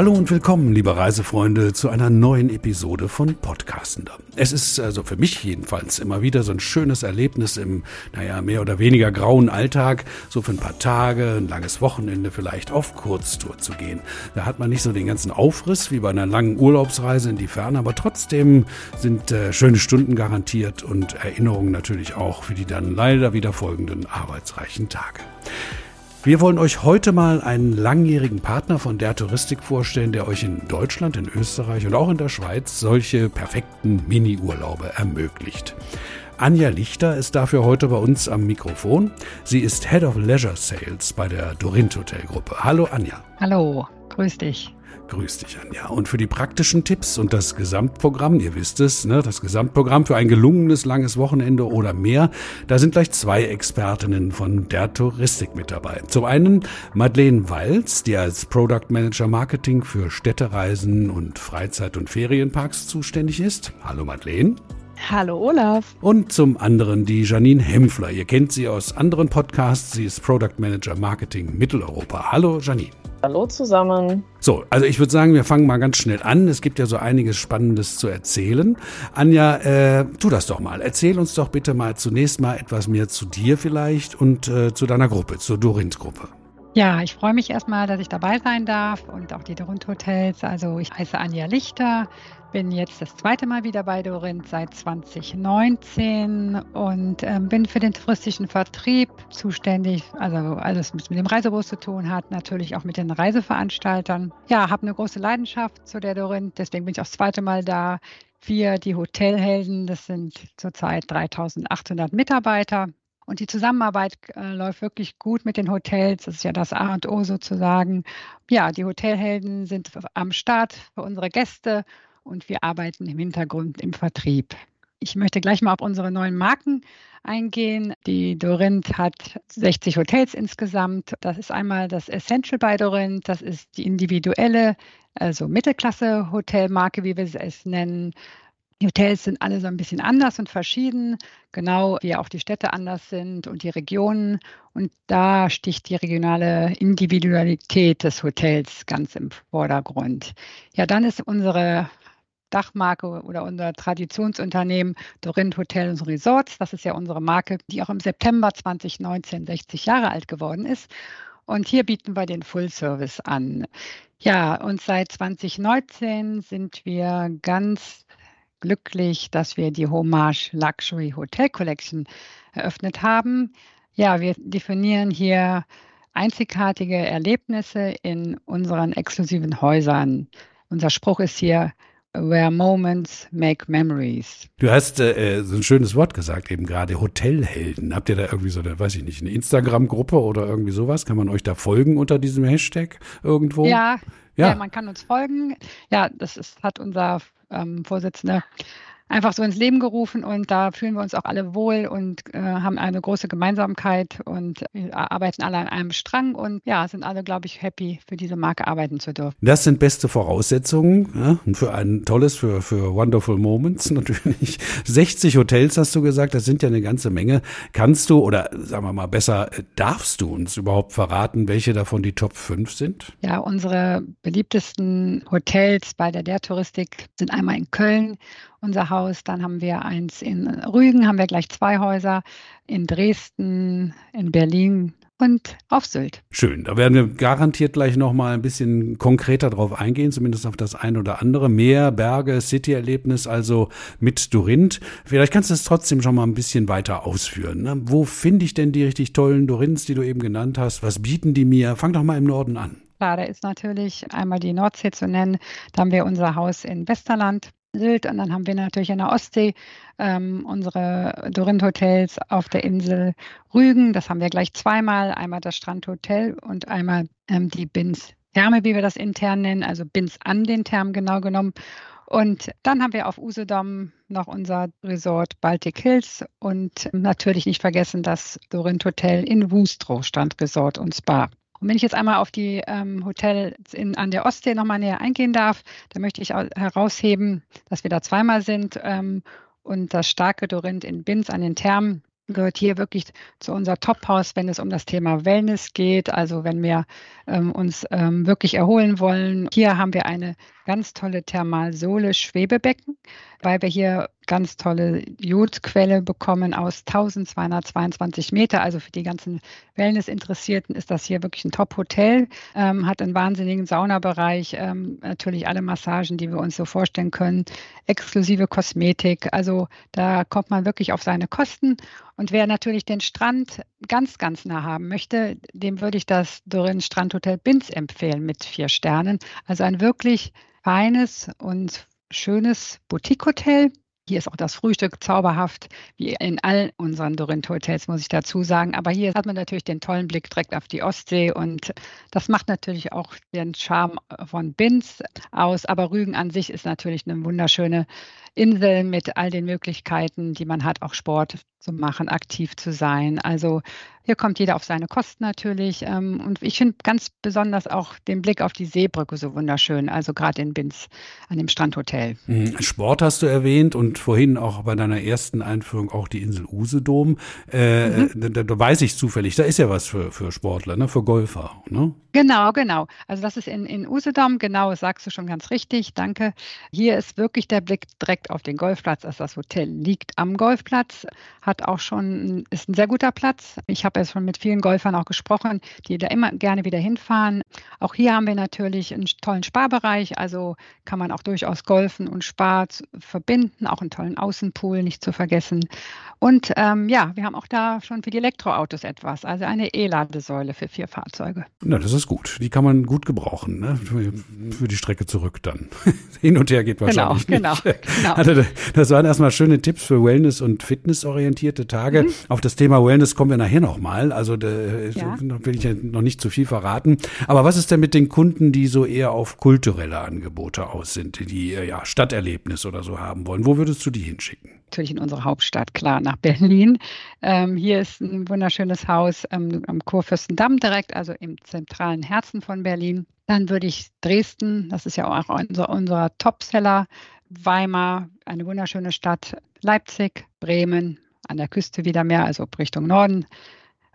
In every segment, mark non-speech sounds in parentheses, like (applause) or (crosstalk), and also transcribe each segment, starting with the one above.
Hallo und willkommen, liebe Reisefreunde, zu einer neuen Episode von Podcastender. Es ist also für mich jedenfalls immer wieder so ein schönes Erlebnis im, naja, mehr oder weniger grauen Alltag, so für ein paar Tage, ein langes Wochenende vielleicht auf Kurztour zu gehen. Da hat man nicht so den ganzen Aufriss wie bei einer langen Urlaubsreise in die Ferne, aber trotzdem sind äh, schöne Stunden garantiert und Erinnerungen natürlich auch für die dann leider wieder folgenden arbeitsreichen Tage. Wir wollen euch heute mal einen langjährigen Partner von der Touristik vorstellen, der euch in Deutschland, in Österreich und auch in der Schweiz solche perfekten Mini-Urlaube ermöglicht. Anja Lichter ist dafür heute bei uns am Mikrofon. Sie ist Head of Leisure Sales bei der Dorint Hotel Gruppe. Hallo Anja. Hallo, grüß dich. Grüß dich, Anja. Und für die praktischen Tipps und das Gesamtprogramm, ihr wisst es, ne, das Gesamtprogramm für ein gelungenes langes Wochenende oder mehr, da sind gleich zwei Expertinnen von der Touristik mit dabei. Zum einen Madeleine Walz, die als Product Manager Marketing für Städtereisen und Freizeit- und Ferienparks zuständig ist. Hallo Madeleine. Hallo Olaf. Und zum anderen die Janine Hempfler. Ihr kennt sie aus anderen Podcasts. Sie ist Product Manager Marketing Mitteleuropa. Hallo Janine. Hallo zusammen. So, also ich würde sagen, wir fangen mal ganz schnell an. Es gibt ja so einiges Spannendes zu erzählen. Anja, äh, tu das doch mal. Erzähl uns doch bitte mal zunächst mal etwas mehr zu dir vielleicht und äh, zu deiner Gruppe, zur Dorint-Gruppe. Ja, ich freue mich erstmal, dass ich dabei sein darf und auch die Dorint Hotels. Also ich heiße Anja Lichter, bin jetzt das zweite Mal wieder bei Dorint seit 2019 und ähm, bin für den touristischen Vertrieb zuständig, also alles, was mit dem Reisebus zu tun hat, natürlich auch mit den Reiseveranstaltern. Ja, habe eine große Leidenschaft zu der Dorint, deswegen bin ich auch das zweite Mal da. Wir, die Hotelhelden, das sind zurzeit 3800 Mitarbeiter. Und die Zusammenarbeit äh, läuft wirklich gut mit den Hotels. Das ist ja das A und O sozusagen. Ja, die Hotelhelden sind am Start für unsere Gäste und wir arbeiten im Hintergrund im Vertrieb. Ich möchte gleich mal auf unsere neuen Marken eingehen. Die Dorint hat 60 Hotels insgesamt. Das ist einmal das Essential bei Dorint, das ist die individuelle, also Mittelklasse-Hotelmarke, wie wir es nennen. Die Hotels sind alle so ein bisschen anders und verschieden, genau wie auch die Städte anders sind und die Regionen. Und da sticht die regionale Individualität des Hotels ganz im Vordergrund. Ja, dann ist unsere Dachmarke oder unser Traditionsunternehmen Dorint Hotel und Resorts. Das ist ja unsere Marke, die auch im September 2019 60 Jahre alt geworden ist. Und hier bieten wir den Full Service an. Ja, und seit 2019 sind wir ganz glücklich, dass wir die Homage Luxury Hotel Collection eröffnet haben. Ja, wir definieren hier einzigartige Erlebnisse in unseren exklusiven Häusern. Unser Spruch ist hier, Where moments make memories. Du hast äh, so ein schönes Wort gesagt, eben gerade Hotelhelden. Habt ihr da irgendwie so eine, weiß ich nicht, eine Instagram-Gruppe oder irgendwie sowas? Kann man euch da folgen unter diesem Hashtag irgendwo? Ja, ja. ja man kann uns folgen. Ja, das ist, hat unser ähm, Vorsitzender einfach so ins Leben gerufen und da fühlen wir uns auch alle wohl und äh, haben eine große Gemeinsamkeit und wir arbeiten alle an einem Strang und ja, sind alle, glaube ich, happy, für diese Marke arbeiten zu dürfen. Das sind beste Voraussetzungen ja, für ein tolles, für, für Wonderful Moments (laughs) natürlich. 60 Hotels hast du gesagt, das sind ja eine ganze Menge. Kannst du oder sagen wir mal besser, darfst du uns überhaupt verraten, welche davon die Top 5 sind? Ja, unsere beliebtesten Hotels bei der Der Touristik sind einmal in Köln unser Haus. Dann haben wir eins in Rügen, haben wir gleich zwei Häuser, in Dresden, in Berlin und auf Sylt. Schön, da werden wir garantiert gleich noch mal ein bisschen konkreter drauf eingehen, zumindest auf das ein oder andere. Meer, Berge, City-Erlebnis, also mit Dorinth. Vielleicht kannst du es trotzdem schon mal ein bisschen weiter ausführen. Ne? Wo finde ich denn die richtig tollen Dorinths, die du eben genannt hast? Was bieten die mir? Fang doch mal im Norden an. Klar, da ist natürlich einmal die Nordsee zu nennen. Da haben wir unser Haus in Westerland. Und dann haben wir natürlich in der Ostsee ähm, unsere Dorint-Hotels auf der Insel Rügen. Das haben wir gleich zweimal. Einmal das Strandhotel und einmal ähm, die Bins Therme, wie wir das intern nennen, also Bins an den Thermen genau genommen. Und dann haben wir auf Usedom noch unser Resort Baltic Hills und natürlich nicht vergessen das Dorint Hotel in Wustrow, Strandresort und Spa. Und wenn ich jetzt einmal auf die ähm, Hotels in, an der Ostsee nochmal näher eingehen darf, dann möchte ich herausheben, dass wir da zweimal sind ähm, und das starke Dorint in Binz an den Thermen gehört hier wirklich zu unser Top-Haus, wenn es um das Thema Wellness geht. Also wenn wir ähm, uns ähm, wirklich erholen wollen. Hier haben wir eine ganz tolle Thermalsole-Schwebebecken, weil wir hier ganz tolle Jodquelle bekommen aus 1222 Meter. Also für die ganzen Wellness-Interessierten ist das hier wirklich ein Top-Hotel. Ähm, hat einen wahnsinnigen Saunabereich, ähm, natürlich alle Massagen, die wir uns so vorstellen können, exklusive Kosmetik. Also da kommt man wirklich auf seine Kosten. Und wer natürlich den Strand ganz, ganz nah haben möchte, dem würde ich das Dorin Strandhotel Binz empfehlen mit vier Sternen. Also ein wirklich feines und schönes Boutique-Hotel. Hier ist auch das Frühstück zauberhaft, wie in all unseren Dorint-Hotels, muss ich dazu sagen. Aber hier hat man natürlich den tollen Blick direkt auf die Ostsee und das macht natürlich auch den Charme von Binz aus. Aber Rügen an sich ist natürlich eine wunderschöne Insel mit all den Möglichkeiten, die man hat, auch Sport zu machen, aktiv zu sein. Also hier kommt jeder auf seine Kosten natürlich. Ähm, und ich finde ganz besonders auch den Blick auf die Seebrücke so wunderschön, also gerade in Binz an dem Strandhotel. Mhm. Sport hast du erwähnt und vorhin auch bei deiner ersten Einführung auch die Insel Usedom. Äh, mhm. da, da, weiß ich zufällig, da ist ja was für, für Sportler, ne? für Golfer. Ne? Genau, genau. Also das ist in, in Usedom, genau, sagst du schon ganz richtig, danke. Hier ist wirklich der Blick direkt auf den Golfplatz. Also das Hotel liegt am Golfplatz, hat auch schon, ist ein sehr guter Platz. Ich habe jetzt schon mit vielen Golfern auch gesprochen, die da immer gerne wieder hinfahren. Auch hier haben wir natürlich einen tollen Sparbereich, also kann man auch durchaus Golfen und Spar verbinden, auch einen tollen Außenpool nicht zu vergessen. Und ähm, ja, wir haben auch da schon für die Elektroautos etwas, also eine E-Ladesäule für vier Fahrzeuge. Na, das ist gut. Die kann man gut gebrauchen, ne? für, die Strecke zurück dann. (laughs) Hin und her geht genau, wahrscheinlich genau, nicht. Genau, (laughs) genau. Also, das waren erstmal schöne Tipps für Wellness- und Fitnessorientierte Tage. Mhm. Auf das Thema Wellness kommen wir nachher nochmal. Also da ja. will ich ja noch nicht zu viel verraten. Aber was ist denn mit den Kunden, die so eher auf kulturelle Angebote aus sind, die ja Stadterlebnis oder so haben wollen? Wo würdest du die hinschicken? natürlich in unsere Hauptstadt, klar, nach Berlin. Ähm, hier ist ein wunderschönes Haus ähm, am Kurfürstendamm direkt, also im zentralen Herzen von Berlin. Dann würde ich Dresden, das ist ja auch unser, unser Topseller, Weimar, eine wunderschöne Stadt, Leipzig, Bremen, an der Küste wieder mehr, also Richtung Norden.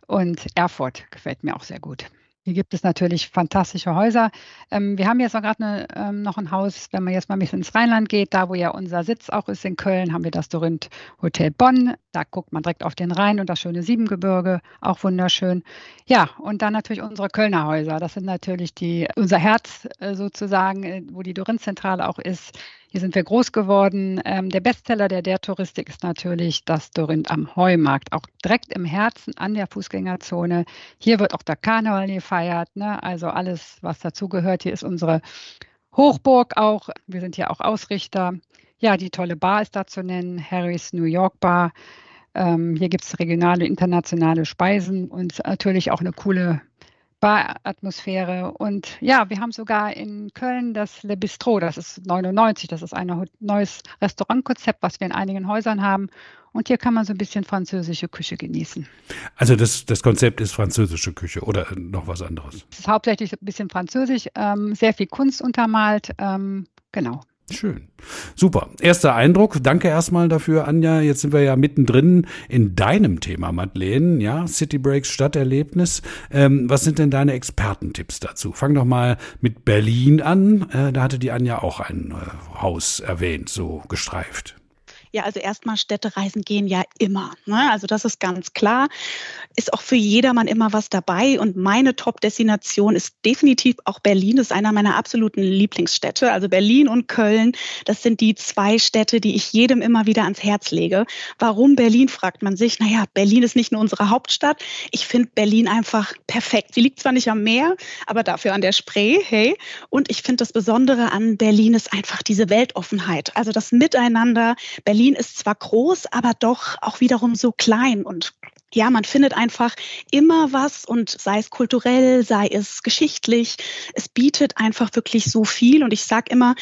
Und Erfurt gefällt mir auch sehr gut. Hier gibt es natürlich fantastische Häuser. Ähm, wir haben jetzt auch gerade ähm, noch ein Haus, wenn man jetzt mal ein bisschen ins Rheinland geht, da wo ja unser Sitz auch ist in Köln, haben wir das Dorinth Hotel Bonn. Da guckt man direkt auf den Rhein und das schöne Siebengebirge, auch wunderschön. Ja, und dann natürlich unsere Kölner Häuser. Das sind natürlich die, unser Herz äh, sozusagen, äh, wo die Dorinth-Zentrale auch ist. Hier sind wir groß geworden. Ähm, der Bestseller der der Touristik ist natürlich das Dorinth am Heumarkt, auch direkt im Herzen an der Fußgängerzone. Hier wird auch der Karneval gefeiert, ne? also alles, was dazugehört. Hier ist unsere Hochburg auch. Wir sind hier auch Ausrichter. Ja, die tolle Bar ist da zu nennen, Harry's New York Bar. Ähm, hier gibt es regionale, internationale Speisen und natürlich auch eine coole Baratmosphäre. Und ja, wir haben sogar in Köln das Le Bistro, das ist 99, das ist ein neues Restaurantkonzept, was wir in einigen Häusern haben. Und hier kann man so ein bisschen französische Küche genießen. Also das, das Konzept ist französische Küche oder noch was anderes? Es ist hauptsächlich ein bisschen französisch, ähm, sehr viel Kunst untermalt. Ähm, genau. Schön. Super. Erster Eindruck. Danke erstmal dafür, Anja. Jetzt sind wir ja mittendrin in deinem Thema, Madeleine. Ja, City Breaks Stadterlebnis. Ähm, was sind denn deine Expertentipps dazu? Fang doch mal mit Berlin an. Äh, da hatte die Anja auch ein äh, Haus erwähnt, so gestreift. Ja, also erstmal Städtereisen gehen ja immer. Ne? Also das ist ganz klar. Ist auch für jedermann immer was dabei. Und meine Top-Destination ist definitiv auch Berlin. Das ist einer meiner absoluten Lieblingsstädte. Also Berlin und Köln, das sind die zwei Städte, die ich jedem immer wieder ans Herz lege. Warum Berlin, fragt man sich. Naja, Berlin ist nicht nur unsere Hauptstadt. Ich finde Berlin einfach perfekt. Sie liegt zwar nicht am Meer, aber dafür an der Spree. Hey. Und ich finde das Besondere an Berlin ist einfach diese Weltoffenheit. Also das Miteinander. Berlin Berlin ist zwar groß, aber doch auch wiederum so klein. Und ja, man findet einfach immer was und sei es kulturell, sei es geschichtlich, es bietet einfach wirklich so viel. Und ich sage immer,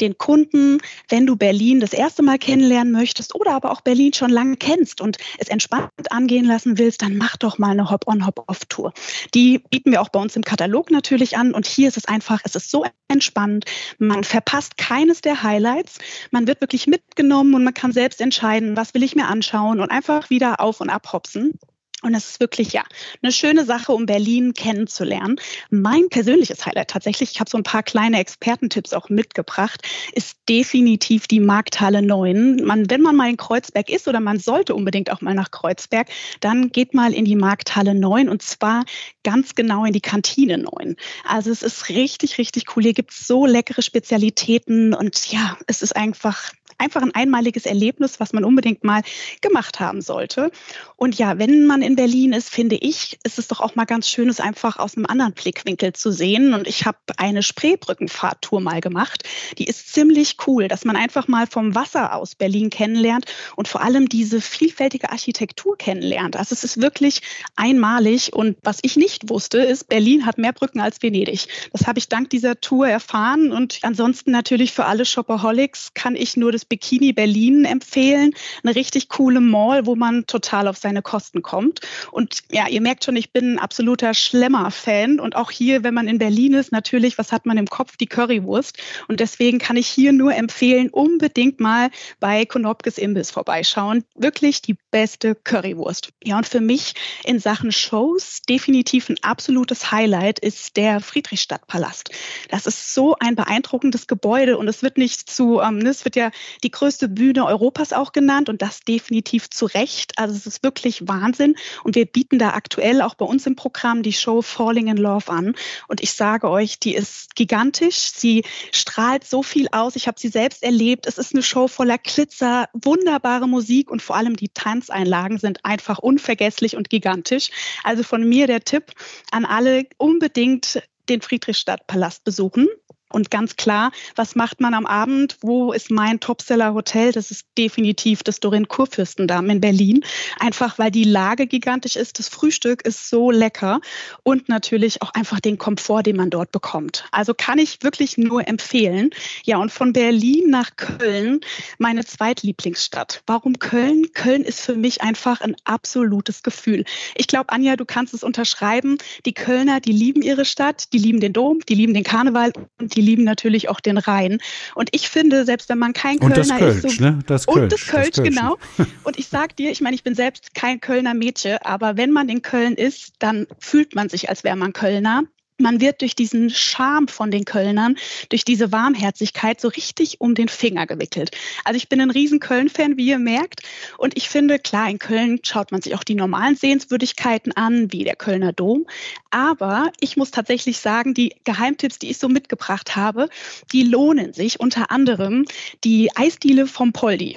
den Kunden, wenn du Berlin das erste Mal kennenlernen möchtest oder aber auch Berlin schon lange kennst und es entspannt angehen lassen willst, dann mach doch mal eine Hop-on, Hop-off-Tour. Die bieten wir auch bei uns im Katalog natürlich an und hier ist es einfach, es ist so entspannt. Man verpasst keines der Highlights. Man wird wirklich mitgenommen und man kann selbst entscheiden, was will ich mir anschauen und einfach wieder auf und ab hopsen. Und es ist wirklich ja eine schöne Sache, um Berlin kennenzulernen. Mein persönliches Highlight tatsächlich, ich habe so ein paar kleine Expertentipps auch mitgebracht, ist definitiv die Markthalle 9. Man, wenn man mal in Kreuzberg ist oder man sollte unbedingt auch mal nach Kreuzberg, dann geht mal in die Markthalle 9 und zwar ganz genau in die Kantine 9. Also es ist richtig, richtig cool. Hier gibt es so leckere Spezialitäten und ja, es ist einfach einfach ein einmaliges Erlebnis, was man unbedingt mal gemacht haben sollte. Und ja, wenn man in Berlin ist, finde ich, ist es doch auch mal ganz schön, es einfach aus einem anderen Blickwinkel zu sehen. Und ich habe eine Spreebrückenfahrtour mal gemacht. Die ist ziemlich cool, dass man einfach mal vom Wasser aus Berlin kennenlernt und vor allem diese vielfältige Architektur kennenlernt. Also es ist wirklich einmalig. Und was ich nicht wusste, ist, Berlin hat mehr Brücken als Venedig. Das habe ich dank dieser Tour erfahren. Und ansonsten natürlich für alle Shopaholics kann ich nur das Bikini Berlin empfehlen. Eine richtig coole Mall, wo man total auf seine Kosten kommt. Und ja, ihr merkt schon, ich bin ein absoluter Schlemmer-Fan. Und auch hier, wenn man in Berlin ist, natürlich, was hat man im Kopf? Die Currywurst. Und deswegen kann ich hier nur empfehlen, unbedingt mal bei Konopkes Imbiss vorbeischauen. Wirklich die beste Currywurst. Ja, und für mich in Sachen Shows definitiv ein absolutes Highlight ist der Friedrichstadtpalast. Das ist so ein beeindruckendes Gebäude und es wird nicht zu, ähm, ne, es wird ja die größte Bühne Europas auch genannt und das definitiv zu Recht. Also es ist wirklich Wahnsinn und wir bieten da aktuell auch bei uns im Programm die Show Falling in Love an und ich sage euch, die ist gigantisch. Sie strahlt so viel aus. Ich habe sie selbst erlebt. Es ist eine Show voller Glitzer, wunderbare Musik und vor allem die Tanzeinlagen sind einfach unvergesslich und gigantisch. Also von mir der Tipp an alle unbedingt den Friedrichstadtpalast besuchen. Und ganz klar, was macht man am Abend? Wo ist mein Topseller-Hotel? Das ist definitiv das Dorin Kurfürstendamm in Berlin. Einfach weil die Lage gigantisch ist. Das Frühstück ist so lecker und natürlich auch einfach den Komfort, den man dort bekommt. Also kann ich wirklich nur empfehlen. Ja, und von Berlin nach Köln, meine zweitlieblingsstadt. Warum Köln? Köln ist für mich einfach ein absolutes Gefühl. Ich glaube, Anja, du kannst es unterschreiben. Die Kölner, die lieben ihre Stadt, die lieben den Dom, die lieben den Karneval und lieben natürlich auch den Rhein. Und ich finde, selbst wenn man kein Kölner und das Kölsch, ist, so, ne? das Kölsch, und das Kölsch, das genau. (laughs) Und ich sag dir, ich meine, ich bin selbst kein Kölner Mädchen, aber wenn man in Köln ist, dann fühlt man sich, als wäre man Kölner man wird durch diesen Charme von den Kölnern, durch diese Warmherzigkeit so richtig um den Finger gewickelt. Also ich bin ein riesen Köln-Fan, wie ihr merkt. Und ich finde, klar, in Köln schaut man sich auch die normalen Sehenswürdigkeiten an, wie der Kölner Dom. Aber ich muss tatsächlich sagen, die Geheimtipps, die ich so mitgebracht habe, die lohnen sich. Unter anderem die Eisdiele vom Poldi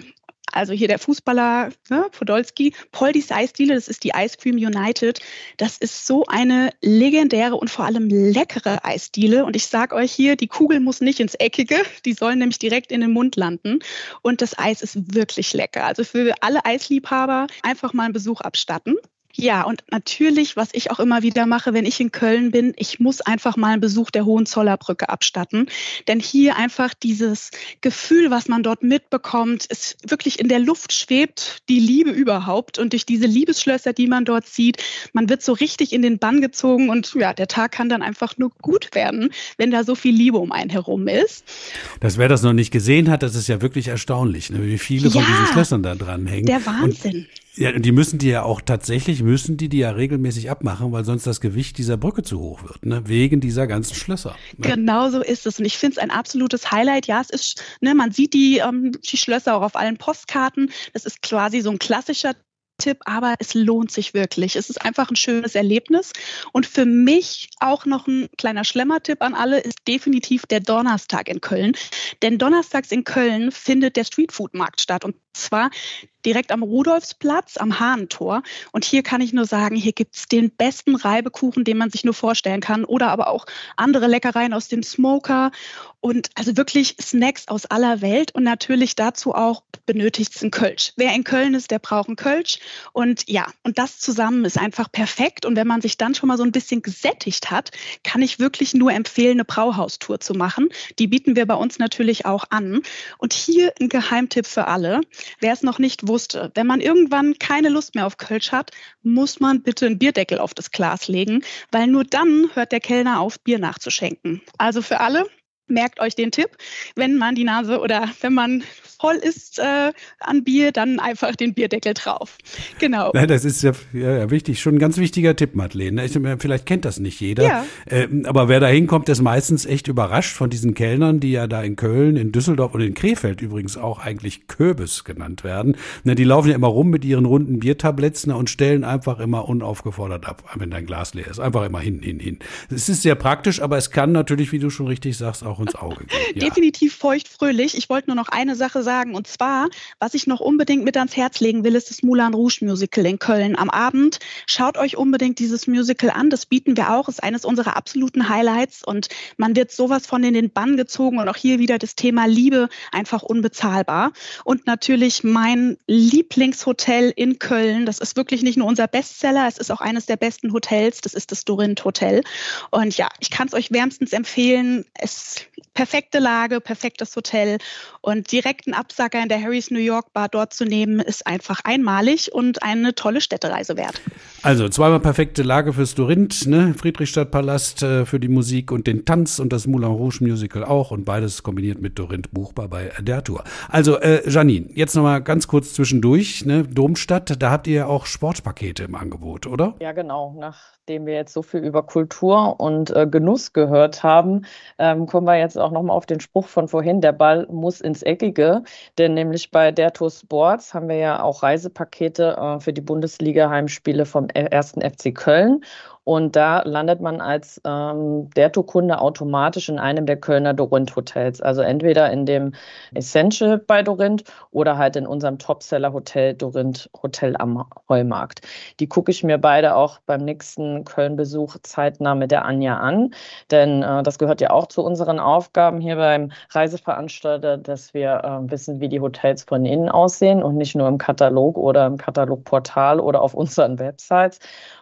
also hier der Fußballer ne, Podolski, Poldis Eisdiele, das ist die Ice Cream United. Das ist so eine legendäre und vor allem leckere Eisdiele. Und ich sage euch hier, die Kugel muss nicht ins Eckige, die sollen nämlich direkt in den Mund landen. Und das Eis ist wirklich lecker. Also für alle Eisliebhaber einfach mal einen Besuch abstatten. Ja, und natürlich, was ich auch immer wieder mache, wenn ich in Köln bin, ich muss einfach mal einen Besuch der Hohenzollernbrücke abstatten. Denn hier einfach dieses Gefühl, was man dort mitbekommt, ist wirklich in der Luft schwebt, die Liebe überhaupt. Und durch diese Liebesschlösser, die man dort sieht, man wird so richtig in den Bann gezogen und ja, der Tag kann dann einfach nur gut werden, wenn da so viel Liebe um einen herum ist. Das, wer das noch nicht gesehen hat, das ist ja wirklich erstaunlich, ne? wie viele ja, von diesen Schlössern da dran hängen. Der Wahnsinn. Und ja, und die müssen die ja auch tatsächlich, müssen die die ja regelmäßig abmachen, weil sonst das Gewicht dieser Brücke zu hoch wird, ne? wegen dieser ganzen Schlösser. Ne? Genau so ist es. Und ich finde es ein absolutes Highlight. Ja, es ist, ne, man sieht die, ähm, die Schlösser auch auf allen Postkarten. Das ist quasi so ein klassischer Tipp, aber es lohnt sich wirklich. Es ist einfach ein schönes Erlebnis. Und für mich auch noch ein kleiner Schlemmertipp an alle ist definitiv der Donnerstag in Köln. Denn donnerstags in Köln findet der Streetfood-Markt statt. Und zwar direkt am Rudolfsplatz, am Hahnentor. Und hier kann ich nur sagen, hier gibt es den besten Reibekuchen, den man sich nur vorstellen kann. Oder aber auch andere Leckereien aus dem Smoker. Und also wirklich Snacks aus aller Welt. Und natürlich dazu auch benötigt es ein Kölsch. Wer in Köln ist, der braucht einen Kölsch. Und ja, und das zusammen ist einfach perfekt. Und wenn man sich dann schon mal so ein bisschen gesättigt hat, kann ich wirklich nur empfehlen, eine Brauhaustour zu machen. Die bieten wir bei uns natürlich auch an. Und hier ein Geheimtipp für alle. Wer es noch nicht wusste, wenn man irgendwann keine Lust mehr auf Kölsch hat, muss man bitte einen Bierdeckel auf das Glas legen, weil nur dann hört der Kellner auf, Bier nachzuschenken. Also für alle, merkt euch den Tipp. Wenn man die Nase oder wenn man voll ist äh, an Bier, dann einfach den Bierdeckel drauf. Genau. Ja, das ist ja, ja, wichtig, schon ein ganz wichtiger Tipp, Madeleine. Ich, vielleicht kennt das nicht jeder. Ja. Äh, aber wer da hinkommt, ist meistens echt überrascht von diesen Kellnern, die ja da in Köln, in Düsseldorf und in Krefeld übrigens auch eigentlich Köbis genannt werden. Ne, die laufen ja immer rum mit ihren runden Biertabletts ne, und stellen einfach immer unaufgefordert ab, wenn dein Glas leer ist. Einfach immer hin, hin, hin. Es ist sehr praktisch, aber es kann natürlich, wie du schon richtig sagst, auch ins Auge gehen. Ja. Definitiv feuchtfröhlich. Ich wollte nur noch eine Sache sagen. Und zwar, was ich noch unbedingt mit ans Herz legen will, ist das Moulin Rouge Musical in Köln am Abend. Schaut euch unbedingt dieses Musical an. Das bieten wir auch. Ist eines unserer absoluten Highlights. Und man wird sowas von in den Bann gezogen. Und auch hier wieder das Thema Liebe einfach unbezahlbar. Und natürlich mein Lieblingshotel in Köln. Das ist wirklich nicht nur unser Bestseller. Es ist auch eines der besten Hotels. Das ist das Dorint Hotel. Und ja, ich kann es euch wärmstens empfehlen. Es perfekte Lage, perfektes Hotel und direkt einen Absacker in der Harry's New York Bar dort zu nehmen, ist einfach einmalig und eine tolle Städtereise wert. Also zweimal perfekte Lage fürs Dorint, ne? Friedrichstadtpalast äh, für die Musik und den Tanz und das Moulin Rouge Musical auch und beides kombiniert mit Dorint buchbar bei der Tour. Also äh, Janine, jetzt nochmal ganz kurz zwischendurch, ne? Domstadt, da habt ihr ja auch Sportpakete im Angebot, oder? Ja, genau. Nachdem wir jetzt so viel über Kultur und äh, Genuss gehört haben, ähm, kommen wir jetzt auch nochmal auf den Spruch von vorhin, der Ball muss ins Eckige. Denn nämlich bei der Tour Sports haben wir ja auch Reisepakete äh, für die Bundesliga-Heimspiele vom 1. FC Köln. Und da landet man als ähm, Derto-Kunde automatisch in einem der Kölner Dorint-Hotels. Also entweder in dem Essential bei Dorint oder halt in unserem Topseller-Hotel Dorint Hotel am Heumarkt. Die gucke ich mir beide auch beim nächsten Köln-Besuch zeitnah mit der Anja an. Denn äh, das gehört ja auch zu unseren Aufgaben hier beim Reiseveranstalter, dass wir äh, wissen, wie die Hotels von innen aussehen und nicht nur im Katalog oder im Katalogportal oder auf unseren Websites.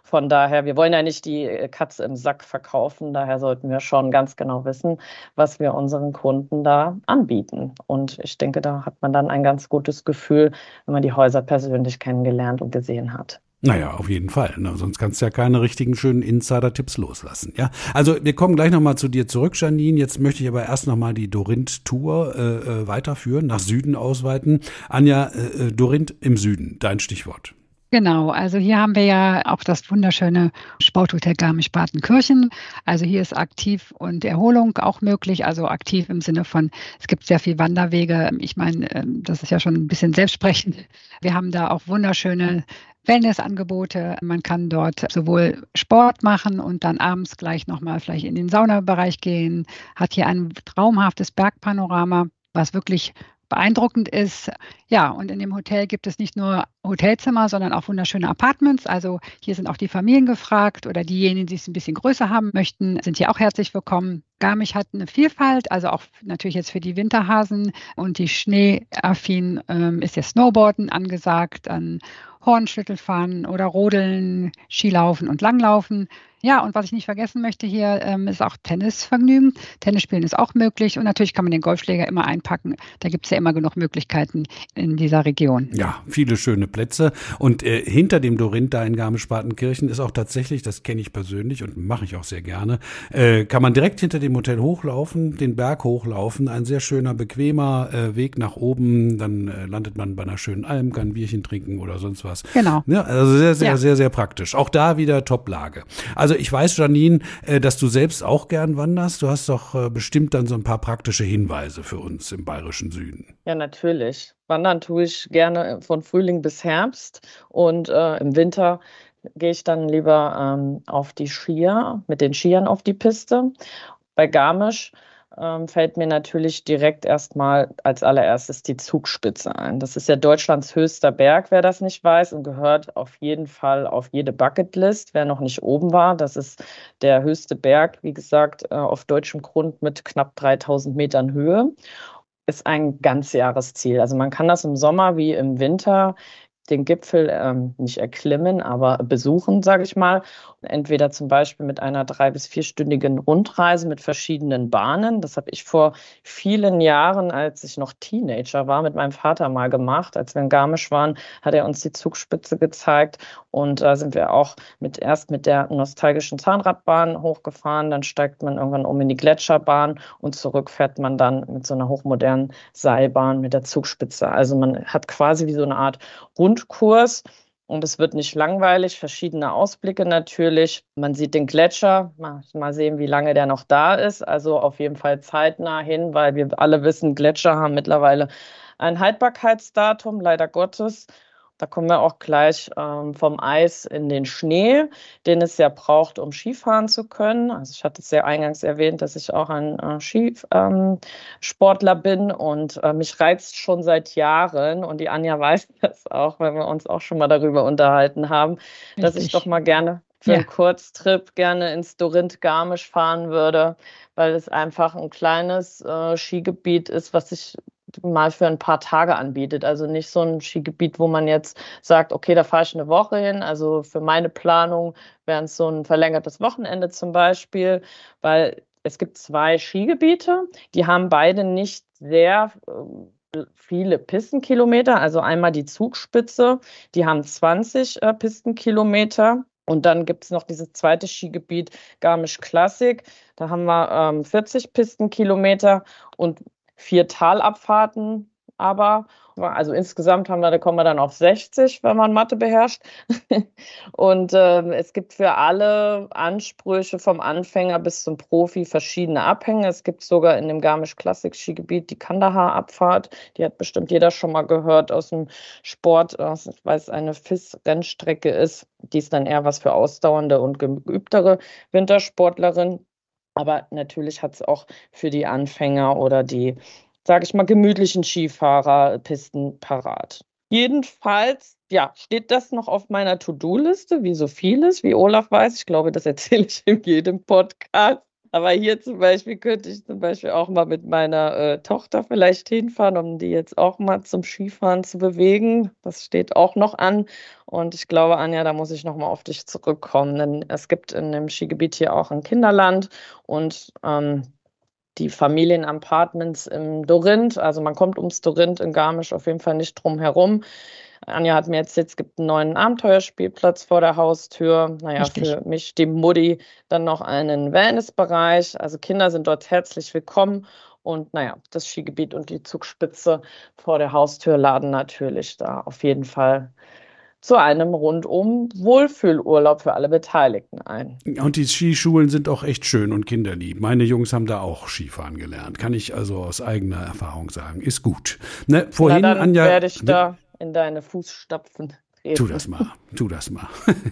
Von daher, wir wollen ja nicht die äh, Katze im Sack verkaufen. Daher sollten wir schon ganz genau wissen, was wir unseren Kunden da anbieten. Und ich denke, da hat man dann ein ganz gutes Gefühl, wenn man die Häuser persönlich kennengelernt und gesehen hat. Naja, auf jeden Fall. Ne? Sonst kannst du ja keine richtigen schönen Insider-Tipps loslassen. Ja, also wir kommen gleich nochmal zu dir zurück, Janine. Jetzt möchte ich aber erst nochmal die Dorint-Tour äh, äh, weiterführen, nach Süden ausweiten. Anja, äh, äh Dorint im Süden, dein Stichwort. Genau, also hier haben wir ja auch das wunderschöne Sporthotel Garmisch-Partenkirchen. Also hier ist aktiv und Erholung auch möglich, also aktiv im Sinne von, es gibt sehr viel Wanderwege. Ich meine, ähm, das ist ja schon ein bisschen selbstsprechend. Wir haben da auch wunderschöne Wellnessangebote. Man kann dort sowohl Sport machen und dann abends gleich nochmal vielleicht in den Saunabereich gehen. Hat hier ein traumhaftes Bergpanorama, was wirklich beeindruckend ist. Ja, und in dem Hotel gibt es nicht nur Hotelzimmer, sondern auch wunderschöne Apartments. Also hier sind auch die Familien gefragt oder diejenigen, die es ein bisschen größer haben möchten, sind hier auch herzlich willkommen. Garmisch hat eine Vielfalt, also auch natürlich jetzt für die Winterhasen und die Schneeaffin ähm, ist ja Snowboarden angesagt, dann Hornschlittelfahren oder Rodeln, Skilaufen und Langlaufen. Ja, und was ich nicht vergessen möchte hier, ähm, ist auch Tennisvergnügen. Tennisspielen ist auch möglich und natürlich kann man den Golfschläger immer einpacken. Da gibt es ja immer genug Möglichkeiten in dieser Region. Ja, viele schöne Plätze. Und äh, hinter dem Dorint da in Garmisch-Partenkirchen ist auch tatsächlich, das kenne ich persönlich und mache ich auch sehr gerne, äh, kann man direkt hinter dem Hotel hochlaufen, den Berg hochlaufen. Ein sehr schöner, bequemer äh, Weg nach oben. Dann äh, landet man bei einer schönen Alm, kann ein Bierchen trinken oder sonst was. Genau. Ja, also sehr, sehr, ja. sehr, sehr praktisch. Auch da wieder Top-Lage. Also also ich weiß, Janine, äh, dass du selbst auch gern wanderst. Du hast doch äh, bestimmt dann so ein paar praktische Hinweise für uns im bayerischen Süden. Ja, natürlich. Wandern tue ich gerne von Frühling bis Herbst und äh, im Winter gehe ich dann lieber ähm, auf die Skier, mit den Skiern auf die Piste. Bei Garmisch ähm, fällt mir natürlich direkt erstmal als allererstes die Zugspitze ein. Das ist ja Deutschlands höchster Berg, wer das nicht weiß, und gehört auf jeden Fall auf jede Bucketlist, wer noch nicht oben war. Das ist der höchste Berg, wie gesagt, äh, auf deutschem Grund mit knapp 3000 Metern Höhe ist ein Ganzjahresziel. Also man kann das im Sommer wie im Winter den Gipfel ähm, nicht erklimmen, aber besuchen, sage ich mal. Entweder zum Beispiel mit einer drei- bis vierstündigen Rundreise mit verschiedenen Bahnen. Das habe ich vor vielen Jahren, als ich noch Teenager war, mit meinem Vater mal gemacht. Als wir in Garmisch waren, hat er uns die Zugspitze gezeigt. Und da sind wir auch mit, erst mit der nostalgischen Zahnradbahn hochgefahren. Dann steigt man irgendwann um in die Gletscherbahn und zurück fährt man dann mit so einer hochmodernen Seilbahn mit der Zugspitze. Also man hat quasi wie so eine Art Rundkurs und es wird nicht langweilig, verschiedene Ausblicke natürlich. Man sieht den Gletscher, mal sehen, wie lange der noch da ist. Also auf jeden Fall zeitnah hin, weil wir alle wissen, Gletscher haben mittlerweile ein Haltbarkeitsdatum, leider Gottes. Da kommen wir auch gleich ähm, vom Eis in den Schnee, den es ja braucht, um Skifahren zu können. Also ich hatte es ja eingangs erwähnt, dass ich auch ein äh, Skisportler ähm, bin und äh, mich reizt schon seit Jahren und die Anja (laughs) weiß das auch, weil wir uns auch schon mal darüber unterhalten haben, Richtig. dass ich doch mal gerne für ja. einen Kurztrip gerne ins Dorint Garmisch fahren würde, weil es einfach ein kleines äh, Skigebiet ist, was ich mal für ein paar Tage anbietet. Also nicht so ein Skigebiet, wo man jetzt sagt, okay, da fahre ich eine Woche hin. Also für meine Planung wäre es so ein verlängertes Wochenende zum Beispiel, weil es gibt zwei Skigebiete, die haben beide nicht sehr äh, viele Pistenkilometer. Also einmal die Zugspitze, die haben 20 äh, Pistenkilometer. Und dann gibt es noch dieses zweite Skigebiet Garmisch Classic. Da haben wir ähm, 40 Pistenkilometer. Und vier Talabfahrten, aber also insgesamt haben wir, da kommen wir dann auf 60, wenn man Mathe beherrscht. (laughs) und äh, es gibt für alle Ansprüche vom Anfänger bis zum Profi verschiedene Abhänge. Es gibt sogar in dem Garmisch Classic Skigebiet die Kandahar-Abfahrt. Die hat bestimmt jeder schon mal gehört aus dem Sport, weil es eine FIS-Rennstrecke ist. Die ist dann eher was für ausdauernde und geübtere Wintersportlerinnen. Aber natürlich hat es auch für die Anfänger oder die, sage ich mal, gemütlichen Skifahrer Pisten parat. Jedenfalls, ja, steht das noch auf meiner To-Do-Liste, wie so vieles, wie Olaf weiß. Ich glaube, das erzähle ich in jedem Podcast. Aber hier zum Beispiel könnte ich zum Beispiel auch mal mit meiner äh, Tochter vielleicht hinfahren, um die jetzt auch mal zum Skifahren zu bewegen. Das steht auch noch an. Und ich glaube, Anja, da muss ich nochmal auf dich zurückkommen. Denn es gibt in dem Skigebiet hier auch ein Kinderland und ähm, die Familienapartments im Dorinth. Also man kommt ums Dorinth in Garmisch auf jeden Fall nicht drum herum. Anja hat mir erzählt, es gibt einen neuen Abenteuerspielplatz vor der Haustür. Naja, Richtig. für mich, die Mutti, dann noch einen Wellnessbereich. Also Kinder sind dort herzlich willkommen. Und naja, das Skigebiet und die Zugspitze vor der Haustür laden natürlich da auf jeden Fall zu einem rundum Wohlfühlurlaub für alle Beteiligten ein. Und die Skischulen sind auch echt schön und kinderlieb. Meine Jungs haben da auch Skifahren gelernt. Kann ich also aus eigener Erfahrung sagen. Ist gut. Ne, vorhin, Na, dann Anja, werde ich da in deine Fußstapfen treten. Tu das mal, tu das mal.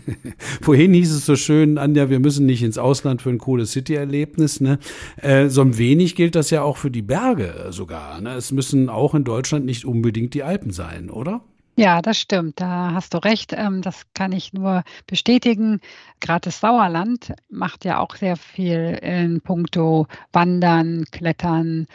(laughs) Vorhin hieß es so schön, Anja, wir müssen nicht ins Ausland für ein cooles City-Erlebnis. Ne? Äh, so ein wenig gilt das ja auch für die Berge sogar. Ne? Es müssen auch in Deutschland nicht unbedingt die Alpen sein, oder? Ja, das stimmt. Da hast du recht. Ähm, das kann ich nur bestätigen. Gerade das Sauerland macht ja auch sehr viel in puncto Wandern, Klettern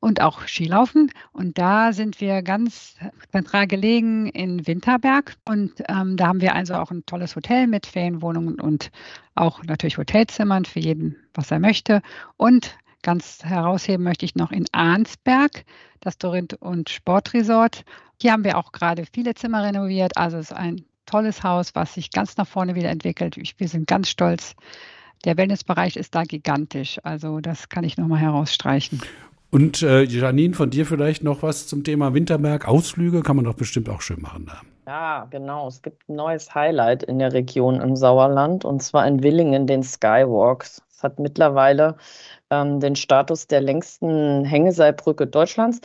und auch Skilaufen. Und da sind wir ganz zentral gelegen in Winterberg. Und ähm, da haben wir also auch ein tolles Hotel mit Ferienwohnungen und auch natürlich Hotelzimmern für jeden, was er möchte. Und ganz herausheben möchte ich noch in Arnsberg, das Dorint und Sportresort. Hier haben wir auch gerade viele Zimmer renoviert. Also es ist ein tolles Haus, was sich ganz nach vorne wieder entwickelt. Wir sind ganz stolz. Der Wellnessbereich ist da gigantisch. Also das kann ich nochmal herausstreichen. Und äh, Janine, von dir vielleicht noch was zum Thema Winterberg. Ausflüge kann man doch bestimmt auch schön machen da. Ja, genau. Es gibt ein neues Highlight in der Region im Sauerland und zwar in Willingen, den Skywalks. Es hat mittlerweile ähm, den Status der längsten Hängeseilbrücke Deutschlands.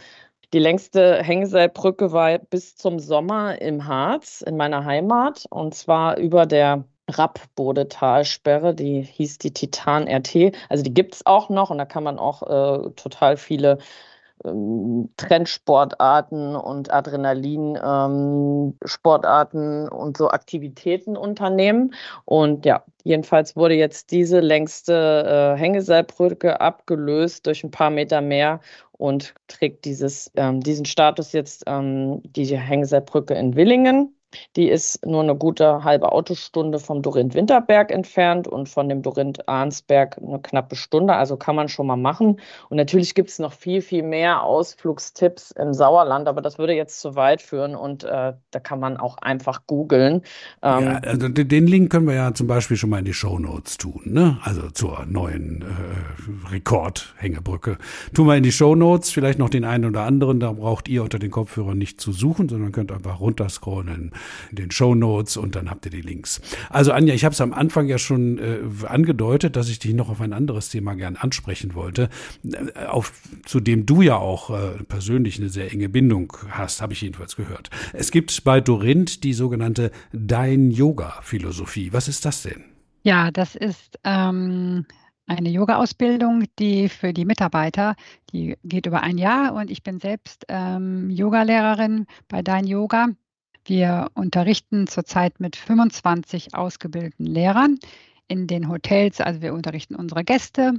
Die längste Hängeseilbrücke war bis zum Sommer im Harz, in meiner Heimat, und zwar über der Rappbodetalsperre, die hieß die Titan RT. Also die gibt es auch noch und da kann man auch äh, total viele Trendsportarten und Adrenalin-Sportarten ähm, und so Aktivitäten unternehmen. Und ja, jedenfalls wurde jetzt diese längste äh, Hängeseilbrücke abgelöst durch ein paar Meter mehr und trägt dieses, ähm, diesen Status jetzt ähm, die Hängeseilbrücke in Willingen. Die ist nur eine gute halbe Autostunde vom Dorint Winterberg entfernt und von dem Dorint Arnsberg eine knappe Stunde. Also kann man schon mal machen. Und natürlich gibt es noch viel, viel mehr Ausflugstipps im Sauerland, aber das würde jetzt zu weit führen und äh, da kann man auch einfach googeln. Ähm, ja, also den Link können wir ja zum Beispiel schon mal in die Show Notes tun, ne? Also zur neuen äh, Rekordhängebrücke. Tun wir in die Show Notes vielleicht noch den einen oder anderen. Da braucht ihr unter den Kopfhörern nicht zu suchen, sondern könnt einfach runterscrollen in den Show Notes und dann habt ihr die Links. Also Anja, ich habe es am Anfang ja schon äh, angedeutet, dass ich dich noch auf ein anderes Thema gern ansprechen wollte, äh, auf, zu dem du ja auch äh, persönlich eine sehr enge Bindung hast, habe ich jedenfalls gehört. Es gibt bei Dorint die sogenannte Dein-Yoga-Philosophie. Was ist das denn? Ja, das ist ähm, eine Yoga-Ausbildung, die für die Mitarbeiter, die geht über ein Jahr und ich bin selbst ähm, Yogalehrerin bei Dein Yoga. Wir unterrichten zurzeit mit 25 ausgebildeten Lehrern in den Hotels. Also wir unterrichten unsere Gäste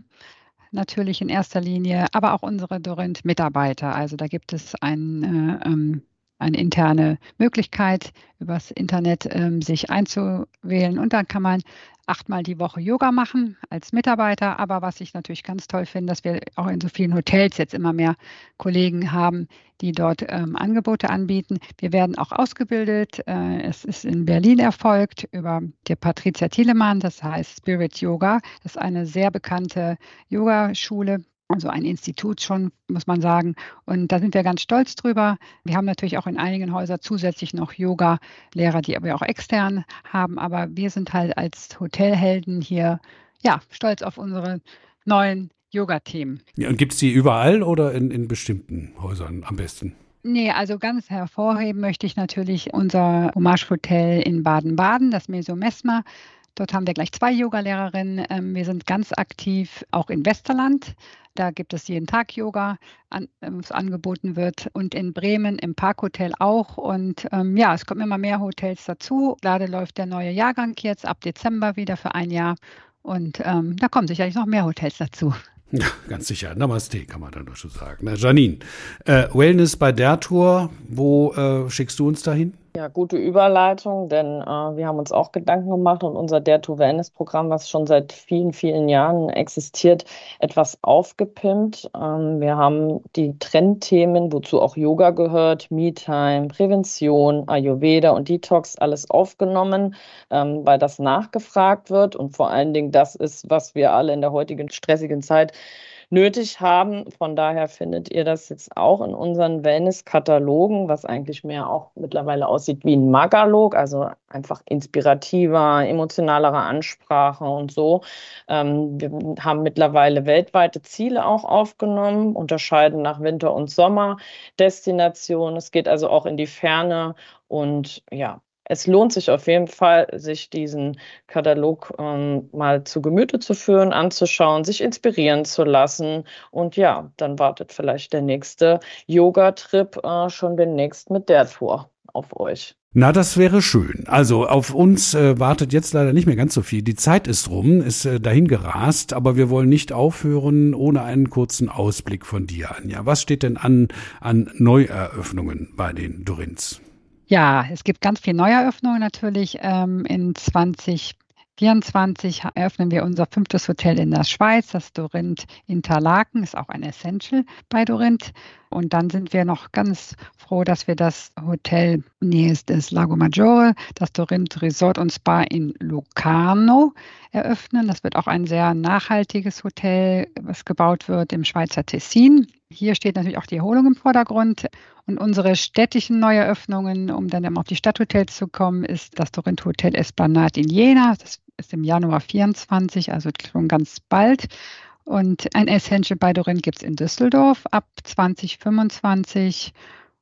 natürlich in erster Linie, aber auch unsere Dorint-Mitarbeiter. Also da gibt es ein äh, ähm, eine interne Möglichkeit, übers Internet ähm, sich einzuwählen. Und dann kann man achtmal die Woche Yoga machen als Mitarbeiter. Aber was ich natürlich ganz toll finde, dass wir auch in so vielen Hotels jetzt immer mehr Kollegen haben, die dort ähm, Angebote anbieten. Wir werden auch ausgebildet. Äh, es ist in Berlin erfolgt über die Patricia Thielemann, das heißt Spirit Yoga. Das ist eine sehr bekannte Yogaschule also ein Institut schon, muss man sagen. Und da sind wir ganz stolz drüber. Wir haben natürlich auch in einigen Häusern zusätzlich noch Yoga-Lehrer, die wir auch extern haben. Aber wir sind halt als Hotelhelden hier ja stolz auf unsere neuen Yoga-Themen. Ja, und gibt es die überall oder in, in bestimmten Häusern am besten? Nee, also ganz hervorheben möchte ich natürlich unser Hommage Hotel in Baden-Baden, das Mesomesma. Dort haben wir gleich zwei Yogalehrerinnen. Ähm, wir sind ganz aktiv auch in Westerland. Da gibt es jeden Tag Yoga, an, was angeboten wird. Und in Bremen im Parkhotel auch. Und ähm, ja, es kommen immer mehr Hotels dazu. Gerade läuft der neue Jahrgang jetzt ab Dezember wieder für ein Jahr. Und ähm, da kommen sicherlich noch mehr Hotels dazu. (laughs) Ja, ganz sicher. Namaste, kann man dann schon sagen. Na, Janine, äh, Wellness bei der Tour, wo äh, schickst du uns dahin? Ja, gute Überleitung, denn äh, wir haben uns auch Gedanken gemacht und unser Dare to Wellness Programm, was schon seit vielen, vielen Jahren existiert, etwas aufgepimpt. Ähm, wir haben die Trendthemen, wozu auch Yoga gehört, Me-Time, Prävention, Ayurveda und Detox, alles aufgenommen, ähm, weil das nachgefragt wird und vor allen Dingen das ist, was wir alle in der heutigen stressigen Zeit nötig haben. Von daher findet ihr das jetzt auch in unseren Wellness-Katalogen, was eigentlich mehr auch mittlerweile aussieht wie ein Magalog, also einfach inspirativer, emotionalerer Ansprache und so. Ähm, wir haben mittlerweile weltweite Ziele auch aufgenommen, unterscheiden nach Winter- und Sommerdestinationen. Es geht also auch in die Ferne und ja, es lohnt sich auf jeden Fall, sich diesen Katalog ähm, mal zu Gemüte zu führen, anzuschauen, sich inspirieren zu lassen. Und ja, dann wartet vielleicht der nächste Yoga-Trip äh, schon demnächst mit der Tour auf euch. Na, das wäre schön. Also auf uns äh, wartet jetzt leider nicht mehr ganz so viel. Die Zeit ist rum, ist äh, dahin gerast, aber wir wollen nicht aufhören ohne einen kurzen Ausblick von dir, Anja. Was steht denn an an Neueröffnungen bei den Dorins? Ja, es gibt ganz viele Neueröffnungen natürlich. Ähm, in 2024 eröffnen wir unser fünftes Hotel in der Schweiz, das Dorint Interlaken, ist auch ein Essential bei Dorint. Und dann sind wir noch ganz froh, dass wir das Hotel nächst des Lago Maggiore, das Dorint Resort und Spa in Locarno eröffnen. Das wird auch ein sehr nachhaltiges Hotel, was gebaut wird im Schweizer Tessin. Hier steht natürlich auch die Erholung im Vordergrund. Und unsere städtischen Neueröffnungen, um dann auf die Stadthotels zu kommen, ist das Dorint Hotel Esplanade in Jena. Das ist im Januar 24, also schon ganz bald. Und ein Essential bei Dorint gibt es in Düsseldorf ab 2025.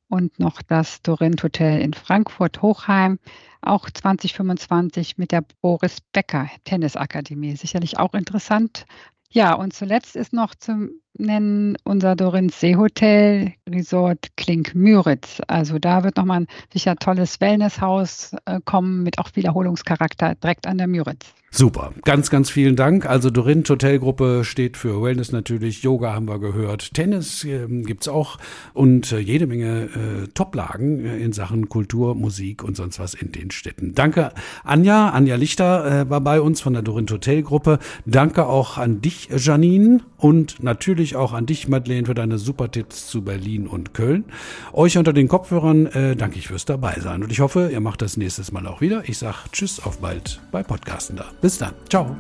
und noch das Dorint Hotel in Frankfurt Hochheim, auch 2025 mit der Boris Becker Tennisakademie. Sicherlich auch interessant. Ja, und zuletzt ist noch zu nennen unser Dorint Seehotel Resort Klink-Müritz. Also da wird nochmal ein sicher tolles Wellnesshaus äh, kommen mit auch Wiederholungscharakter direkt an der Müritz. Super, ganz, ganz vielen Dank. Also Dorint Hotelgruppe steht für Wellness natürlich, Yoga haben wir gehört, Tennis äh, gibt's auch und äh, jede Menge äh, Toplagen äh, in Sachen Kultur, Musik und sonst was in den Städten. Danke Anja, Anja Lichter äh, war bei uns von der Dorint Hotelgruppe. Danke auch an dich, Janine und natürlich auch an dich, Madeleine, für deine super Tipps zu Berlin und Köln. Euch unter den Kopfhörern äh, danke ich fürs dabei sein und ich hoffe, ihr macht das nächstes Mal auch wieder. Ich sag Tschüss, auf bald bei Podcasten da. Bis dann. Ciao.